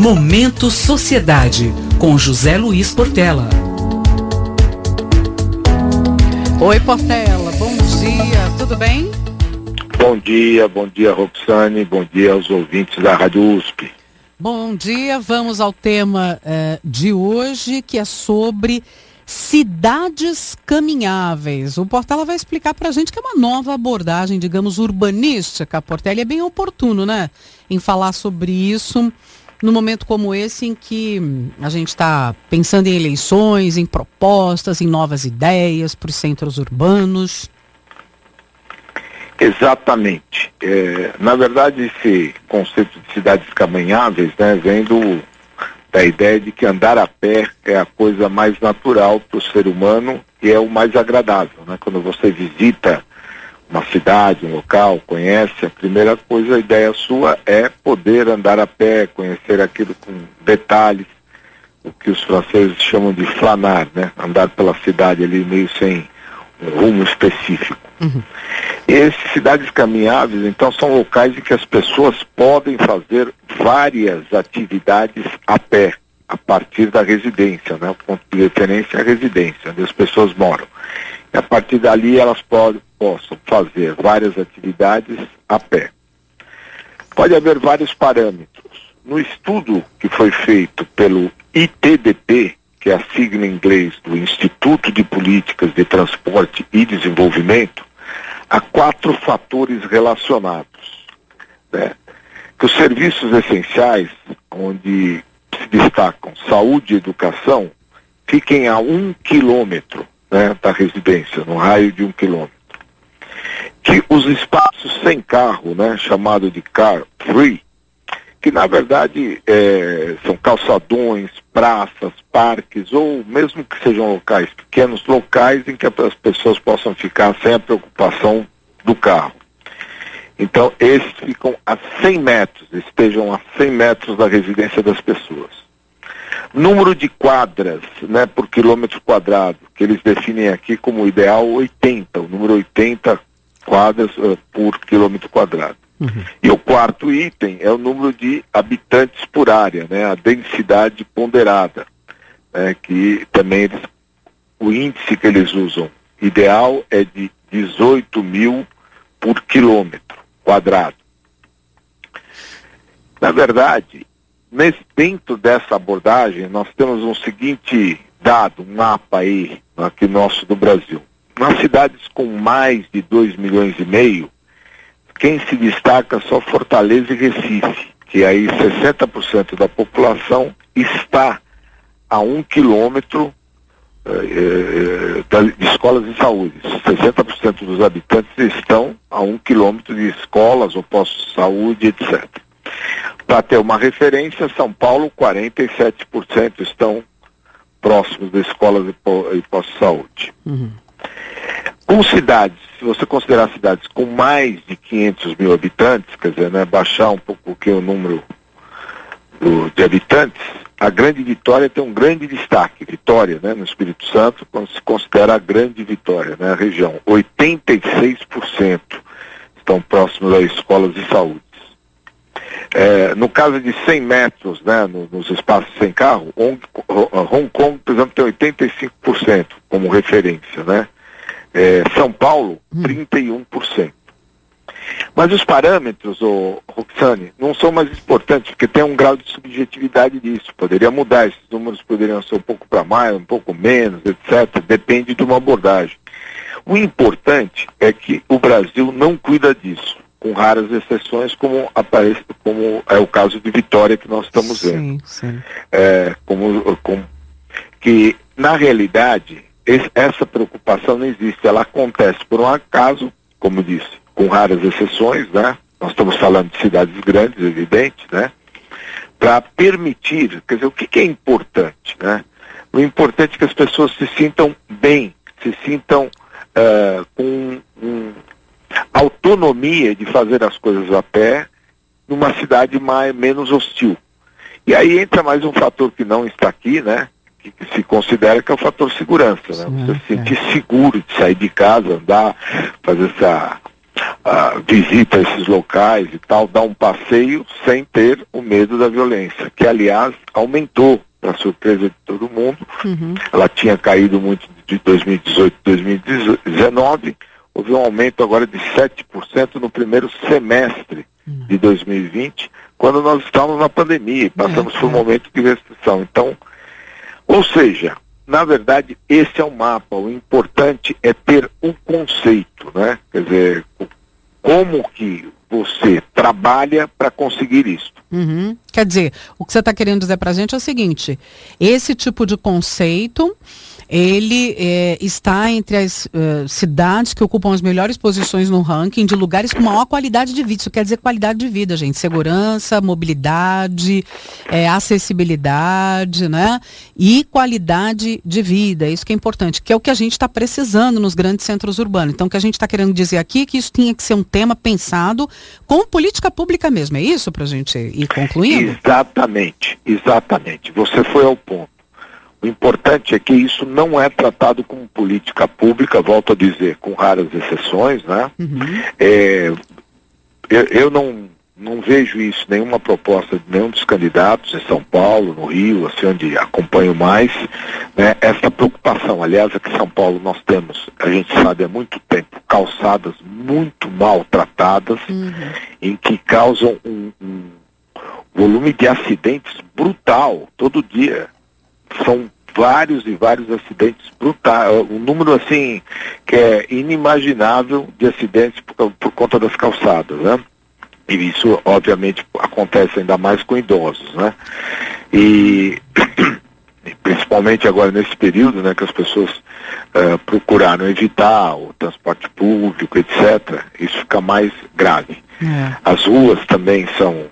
Momento Sociedade, com José Luiz Portela. Oi, Portela, bom dia, tudo bem? Bom dia, bom dia, Roxane, bom dia aos ouvintes da Rádio USP. Bom dia, vamos ao tema eh, de hoje, que é sobre cidades caminháveis. O Portela vai explicar para a gente que é uma nova abordagem, digamos, urbanística. Portela é bem oportuno, né, em falar sobre isso no momento como esse em que a gente está pensando em eleições, em propostas, em novas ideias para os centros urbanos. Exatamente. É, na verdade, esse conceito de cidades caminháveis né, vem do, da ideia de que andar a pé é a coisa mais natural para o ser humano e é o mais agradável. Né? Quando você visita uma cidade, um local, conhece, a primeira coisa, a ideia sua é poder andar a pé, conhecer aquilo com detalhes, o que os franceses chamam de flanar, né? Andar pela cidade ali meio sem um rumo específico. Uhum. Esses cidades caminháveis, então, são locais em que as pessoas podem fazer várias atividades a pé, a partir da residência, né? O ponto de referência é a residência, onde as pessoas moram. E a partir dali elas podem, possam fazer várias atividades a pé. Pode haver vários parâmetros. No estudo que foi feito pelo ITDP, que é a sigla em inglês do Instituto de Políticas de Transporte e Desenvolvimento, há quatro fatores relacionados. Né? Que os serviços essenciais, onde se destacam saúde e educação, fiquem a um quilômetro né, da residência, no raio de um quilômetro. Que os espaços sem carro, né, chamado de car free, que na verdade é, são calçadões, praças, parques, ou mesmo que sejam locais pequenos, locais em que as pessoas possam ficar sem a preocupação do carro. Então, esses ficam a 100 metros, estejam a 100 metros da residência das pessoas. Número de quadras né, por quilômetro quadrado, que eles definem aqui como ideal 80, o número 80 quadras uh, por quilômetro quadrado. Uhum. E o quarto item é o número de habitantes por área, né, a densidade ponderada, né, que também eles, o índice que eles usam ideal é de 18 mil por quilômetro quadrado. Na verdade, nesse, dentro dessa abordagem, nós temos um seguinte dado, um mapa aí, aqui nosso do Brasil. Nas cidades com mais de 2 milhões e meio, quem se destaca só Fortaleza e Recife, que aí 60% da população está a um quilômetro eh, eh, de escolas de saúde. 60% dos habitantes estão a um quilômetro de escolas ou postos de saúde, etc. Para ter uma referência, São Paulo, 47% estão próximos de escolas e postos de saúde. Uhum. Com cidades, se você considerar cidades com mais de 500 mil habitantes, quer dizer, né, baixar um pouco o o número do, de habitantes, a Grande Vitória tem um grande destaque, Vitória, né, no Espírito Santo, quando se considera a Grande Vitória, né, a região. 86% estão próximos a escolas de saúde. É, no caso de 100 metros, né, no, nos espaços sem carro, Hong, Hong, Kong, por exemplo, tem 85% como referência, né? É, São Paulo, 31%. Hum. Mas os parâmetros, o Roxane, não são mais importantes, porque tem um grau de subjetividade disso. Poderia mudar, esses números poderiam ser um pouco para mais, um pouco menos, etc. Depende de uma abordagem. O importante é que o Brasil não cuida disso com raras exceções, como aparece, como é o caso de Vitória que nós estamos vendo. Sim, sim. É, como, como, que na realidade esse, essa preocupação não existe, ela acontece por um acaso, como disse, com raras exceções, né? Nós estamos falando de cidades grandes, evidente, né? Para permitir, quer dizer, o que, que é importante, né? O importante é que as pessoas se sintam bem, se sintam uh, com um, autonomia de fazer as coisas a pé numa cidade mais, menos hostil. E aí entra mais um fator que não está aqui, né? Que, que se considera que é o fator segurança, né? Você se sentir é. seguro de sair de casa, andar, fazer essa uh, visita esses locais e tal, dá um passeio sem ter o medo da violência, que aliás aumentou para surpresa de todo mundo. Uhum. Ela tinha caído muito de 2018 2019, houve um aumento agora de 7% no primeiro semestre uhum. de 2020, quando nós estávamos na pandemia e passamos por um é. momento de restrição. Então, ou seja, na verdade, esse é o mapa. O importante é ter um conceito, né? Quer dizer, como que você trabalha para conseguir isso. Uhum. Quer dizer, o que você está querendo dizer para a gente é o seguinte: esse tipo de conceito ele é, está entre as uh, cidades que ocupam as melhores posições no ranking de lugares com maior qualidade de vida. Isso quer dizer qualidade de vida, gente. Segurança, mobilidade, é, acessibilidade, né? E qualidade de vida. Isso que é importante, que é o que a gente está precisando nos grandes centros urbanos. Então, o que a gente está querendo dizer aqui é que isso tinha que ser um tema pensado com política pública mesmo. É isso para a gente ir concluindo? Exatamente, exatamente. Você foi ao ponto. O importante é que isso não é tratado como política pública, volto a dizer, com raras exceções, né? Uhum. É, eu, eu não, não vejo isso, nenhuma proposta de nenhum dos candidatos em São Paulo, no Rio, assim, onde acompanho mais, né, essa preocupação. Aliás, aqui em São Paulo nós temos, a gente sabe há muito tempo, calçadas muito maltratadas, uhum. em que causam um, um volume de acidentes brutal todo dia são vários e vários acidentes brutais, um número assim que é inimaginável de acidentes por, por conta das calçadas, né? E isso obviamente acontece ainda mais com idosos, né? E principalmente agora nesse período, né, que as pessoas uh, procuraram evitar o transporte público, etc. Isso fica mais grave. É. As ruas também são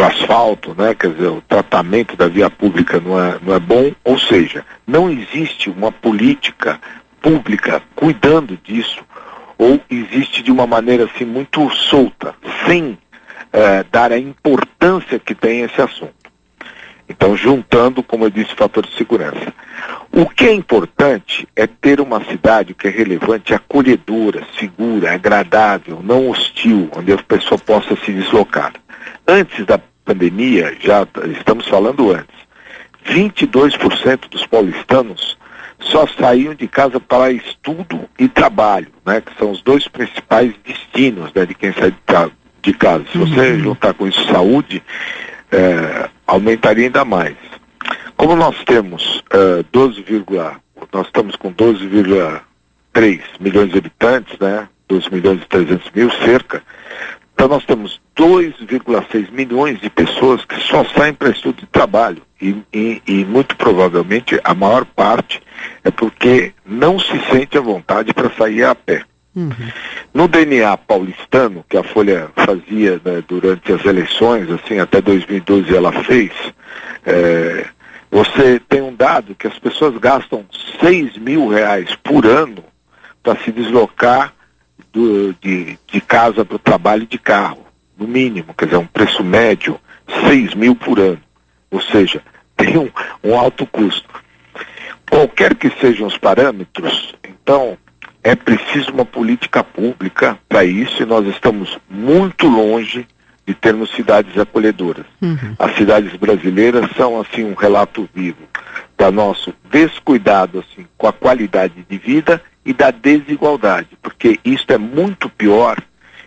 o asfalto, né, quer dizer, o tratamento da via pública não é, não é bom, ou seja, não existe uma política pública cuidando disso, ou existe de uma maneira assim muito solta, sem eh, dar a importância que tem esse assunto. Então, juntando, como eu disse, o fator de segurança. O que é importante é ter uma cidade que é relevante, acolhedora, segura, agradável, não hostil, onde a pessoa possa se deslocar antes da pandemia, já estamos falando antes, 22% dos paulistanos só saíam de casa para estudo e trabalho, né, que são os dois principais destinos né, de quem sai de casa. Se você uhum. juntar com isso saúde, é, aumentaria ainda mais. Como nós temos é, 12, nós estamos com 12,3 milhões de habitantes, né, 12 milhões e 300 mil cerca, então nós temos 2,6 milhões de pessoas que só saem para estudo de trabalho. E, e, e, muito provavelmente a maior parte é porque não se sente à vontade para sair a pé. Uhum. No DNA paulistano, que a Folha fazia né, durante as eleições, assim, até 2012 ela fez, é, você tem um dado que as pessoas gastam 6 mil reais por ano para se deslocar do, de, de casa para o trabalho de carro, no mínimo, quer dizer, um preço médio, 6 mil por ano. Ou seja, tem um, um alto custo. Qualquer que sejam os parâmetros, então, é preciso uma política pública para isso e nós estamos muito longe de termos cidades acolhedoras. Uhum. As cidades brasileiras são assim um relato vivo da nosso descuidado assim com a qualidade de vida e da desigualdade, porque isso é muito pior.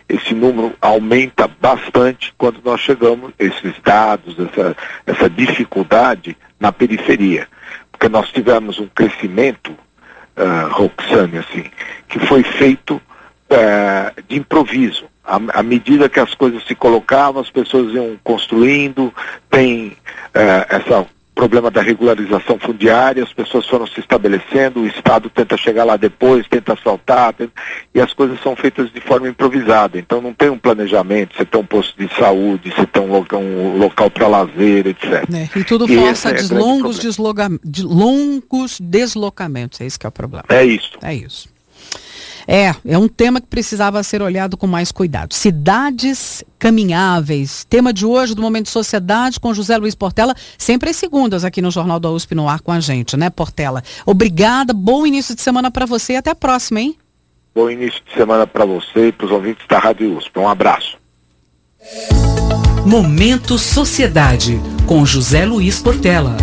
Esse número aumenta bastante quando nós chegamos, esses dados, essa, essa dificuldade na periferia. Porque nós tivemos um crescimento, uh, Roxane, assim, que foi feito uh, de improviso. À, à, medida que as coisas se colocavam, as pessoas iam construindo, tem uh, essa problema da regularização fundiária, as pessoas foram se estabelecendo, o Estado tenta chegar lá depois, tenta assaltar, tenta, e as coisas são feitas de forma improvisada. Então não tem um planejamento, você tem um posto de saúde, você tem um local, um local para lazer, etc. É, e tudo e força é longos, desloga, de longos deslocamentos, é isso que é o problema. É isso. É isso. É, é um tema que precisava ser olhado com mais cuidado. Cidades caminháveis. Tema de hoje do Momento de Sociedade com José Luiz Portela, sempre às segundas aqui no Jornal da USP no ar com a gente, né, Portela? Obrigada, bom início de semana para você e até a próxima, hein? Bom início de semana para você e para os ouvintes da Rádio USP. Um abraço. Momento Sociedade, com José Luiz Portela.